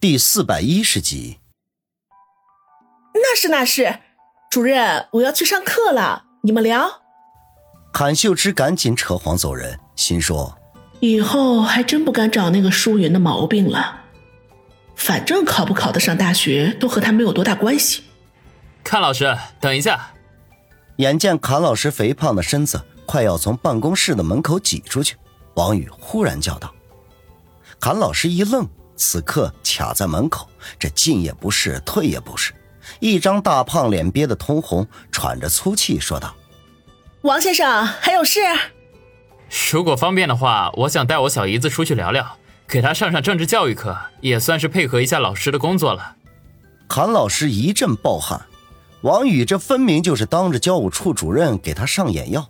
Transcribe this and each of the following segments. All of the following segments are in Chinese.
第四百一十集。那是那是，主任，我要去上课了，你们聊。韩秀芝赶紧扯谎走人，心说：以后还真不敢找那个舒云的毛病了。反正考不考得上大学都和他没有多大关系。阚老师，等一下！眼见阚老师肥胖的身子快要从办公室的门口挤出去，王宇忽然叫道：“阚老师一愣，此刻卡在门口，这进也不是，退也不是，一张大胖脸憋得通红，喘着粗气说道：“王先生还有事？如果方便的话，我想带我小姨子出去聊聊，给她上上政治教育课，也算是配合一下老师的工作了。”韩老师一阵暴汗。王宇这分明就是当着教务处主任给他上眼药，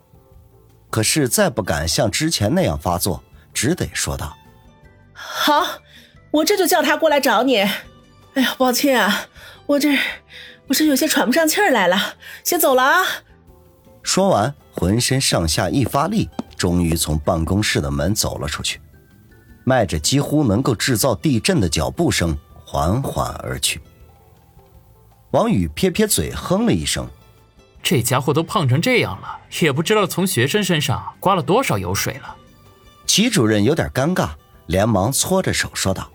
可是再不敢像之前那样发作，只得说道：“好，我这就叫他过来找你。哎呀，抱歉啊，我这我这有些喘不上气儿来了，先走了啊。”说完，浑身上下一发力，终于从办公室的门走了出去，迈着几乎能够制造地震的脚步声缓缓而去。王宇撇撇嘴，哼了一声：“这家伙都胖成这样了，也不知道从学生身上刮了多少油水了。”齐主任有点尴尬，连忙搓着手说道：“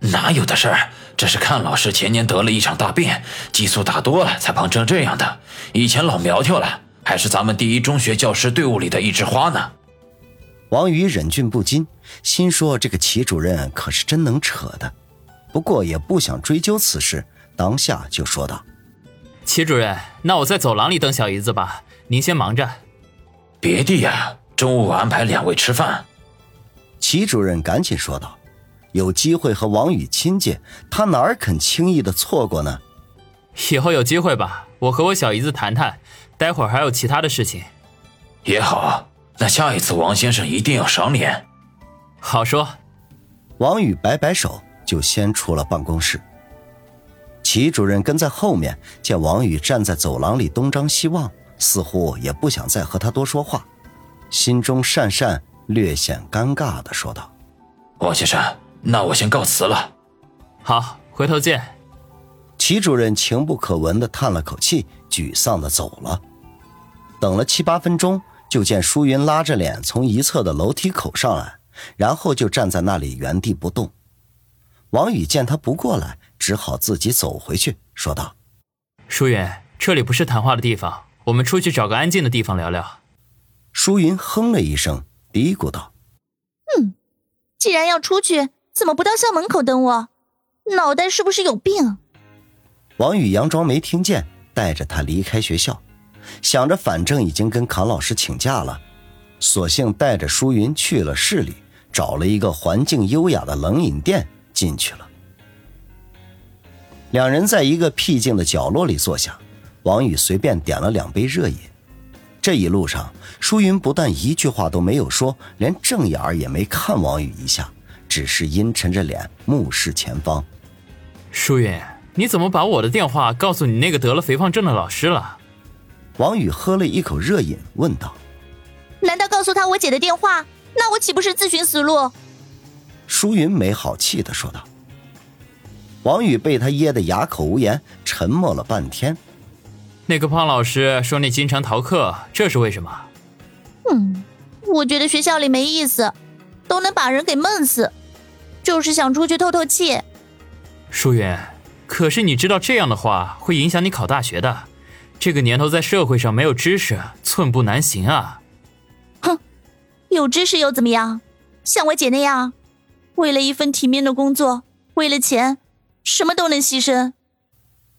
哪有的事儿，这是看老师前年得了一场大病，激素打多了才胖成这样的。以前老苗条了，还是咱们第一中学教师队伍里的一枝花呢。”王宇忍俊不禁，心说：“这个齐主任可是真能扯的。”不过也不想追究此事。当下就说道：“齐主任，那我在走廊里等小姨子吧，您先忙着。”别的呀，中午安排两位吃饭。齐主任赶紧说道：“有机会和王宇亲近，他哪肯轻易的错过呢？以后有机会吧，我和我小姨子谈谈。待会儿还有其他的事情。也好，那下一次王先生一定要赏脸。好说。”王宇摆摆手，就先出了办公室。齐主任跟在后面，见王宇站在走廊里东张西望，似乎也不想再和他多说话，心中讪讪，略显尴尬的说道：“王先生，那我先告辞了。”“好，回头见。”齐主任情不可闻的叹了口气，沮丧的走了。等了七八分钟，就见舒云拉着脸从一侧的楼梯口上来，然后就站在那里原地不动。王宇见他不过来。只好自己走回去，说道：“舒云，这里不是谈话的地方，我们出去找个安静的地方聊聊。”舒云哼了一声，嘀咕道：“嗯，既然要出去，怎么不到校门口等我？脑袋是不是有病？”王宇佯装没听见，带着他离开学校，想着反正已经跟康老师请假了，索性带着舒云去了市里，找了一个环境优雅的冷饮店进去了。两人在一个僻静的角落里坐下，王宇随便点了两杯热饮。这一路上，舒云不但一句话都没有说，连正眼儿也没看王宇一下，只是阴沉着脸目视前方。舒云，你怎么把我的电话告诉你那个得了肥胖症的老师了？王宇喝了一口热饮，问道：“难道告诉他我姐的电话？那我岂不是自寻死路？”舒云没好气的说道。王宇被他噎得哑口无言，沉默了半天。那个胖老师说你经常逃课，这是为什么？嗯，我觉得学校里没意思，都能把人给闷死，就是想出去透透气。舒云，可是你知道这样的话会影响你考大学的。这个年头在社会上没有知识，寸步难行啊！哼，有知识又怎么样？像我姐那样，为了一份体面的工作，为了钱。什么都能牺牲。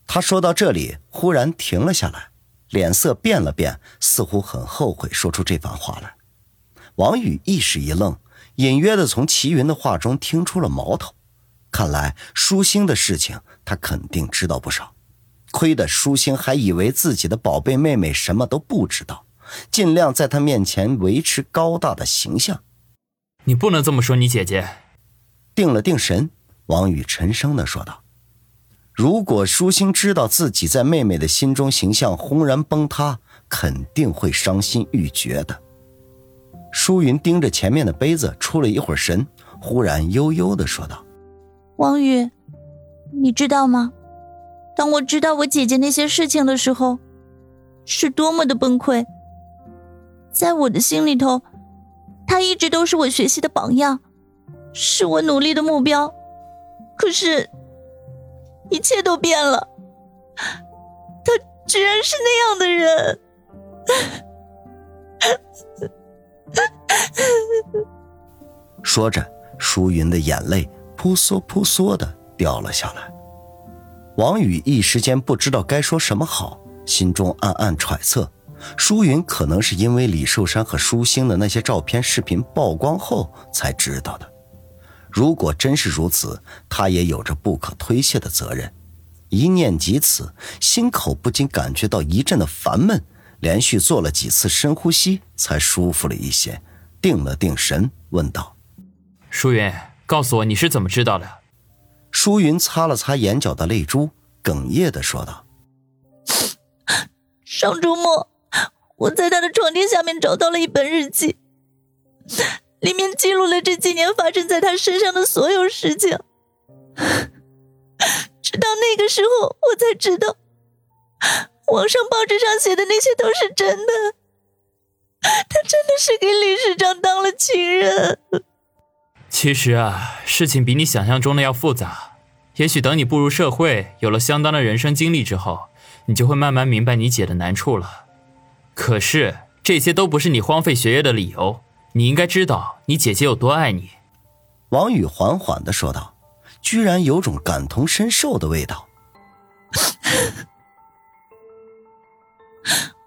他说到这里，忽然停了下来，脸色变了变，似乎很后悔说出这番话来。王宇一时一愣，隐约的从齐云的话中听出了矛头。看来舒心的事情，他肯定知道不少。亏得舒心还以为自己的宝贝妹妹什么都不知道，尽量在他面前维持高大的形象。你不能这么说，你姐姐。定了定神。王宇沉声的说道：“如果舒心知道自己在妹妹的心中形象轰然崩塌，肯定会伤心欲绝的。”舒云盯着前面的杯子，出了一会儿神，忽然悠悠的说道：“王宇，你知道吗？当我知道我姐姐那些事情的时候，是多么的崩溃。在我的心里头，她一直都是我学习的榜样，是我努力的目标。可是，一切都变了，她居然是那样的人。说着，舒云的眼泪扑簌扑簌的掉了下来。王宇一时间不知道该说什么好，心中暗暗揣测：舒云可能是因为李寿山和舒心的那些照片、视频曝光后才知道的。如果真是如此，他也有着不可推卸的责任。一念及此，心口不禁感觉到一阵的烦闷。连续做了几次深呼吸，才舒服了一些，定了定神，问道：“舒云，告诉我你是怎么知道的？”舒云擦了擦眼角的泪珠，哽咽的说道：“上周末，我在他的床垫下面找到了一本日记，里面记录了这几年发生在他身上的所有事情。直到那个时候，我才知道。”网上报纸上写的那些都是真的，他真的是给理事长当了情人。其实啊，事情比你想象中的要复杂。也许等你步入社会，有了相当的人生经历之后，你就会慢慢明白你姐的难处了。可是这些都不是你荒废学业的理由。你应该知道你姐姐有多爱你。王宇缓缓的说道，居然有种感同身受的味道。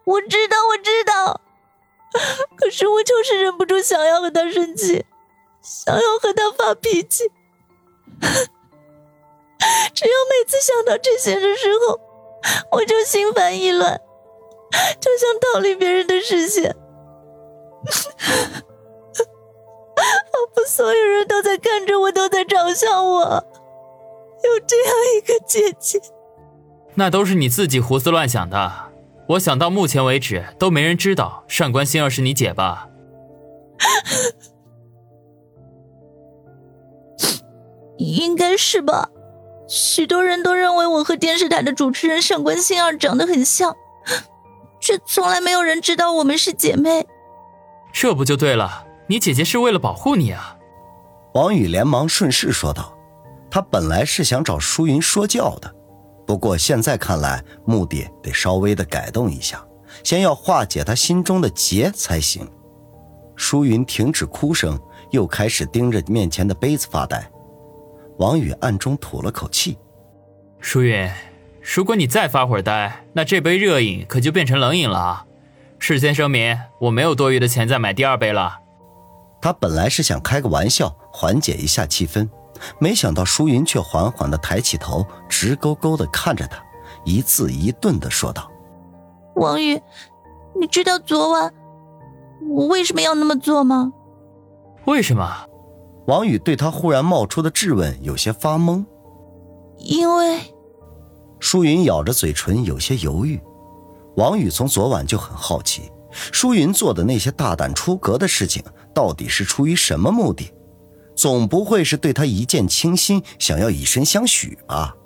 我知道，我知道，可是我就是忍不住想要和他生气，想要和他发脾气。只要每次想到这些的时候，我就心烦意乱，就想逃离别人的视线。仿佛所有人都在看着我，都在嘲笑我，有这样一个姐姐。那都是你自己胡思乱想的。我想到目前为止都没人知道上官心儿是你姐吧？应该是吧。许多人都认为我和电视台的主持人上官心儿长得很像，却从来没有人知道我们是姐妹。这不就对了？你姐姐是为了保护你啊！王宇连忙顺势说道：“他本来是想找舒云说教的。”不过现在看来，目的得稍微的改动一下，先要化解他心中的结才行。舒云停止哭声，又开始盯着面前的杯子发呆。王宇暗中吐了口气：“舒云，如果你再发会儿呆，那这杯热饮可就变成冷饮了啊！事先声明，我没有多余的钱再买第二杯了。”他本来是想开个玩笑，缓解一下气氛。没想到舒云却缓缓的抬起头，直勾勾的看着他，一字一顿的说道：“王宇，你知道昨晚我为什么要那么做吗？”“为什么？”王宇对他忽然冒出的质问有些发懵。“因为……”舒云咬着嘴唇，有些犹豫。王宇从昨晚就很好奇，舒云做的那些大胆出格的事情，到底是出于什么目的？总不会是对他一见倾心，想要以身相许吧？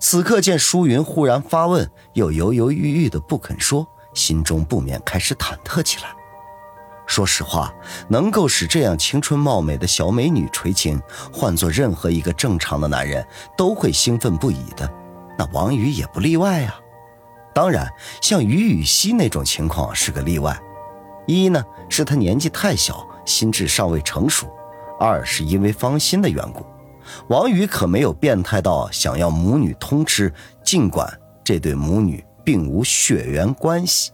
此刻见舒云忽然发问，又犹犹豫豫的不肯说，心中不免开始忐忑起来。说实话，能够使这样青春貌美的小美女垂青，换做任何一个正常的男人都会兴奋不已的，那王宇也不例外啊。当然，像于雨溪那种情况是个例外，一呢是他年纪太小，心智尚未成熟。二是因为芳心的缘故，王宇可没有变态到想要母女通吃，尽管这对母女并无血缘关系。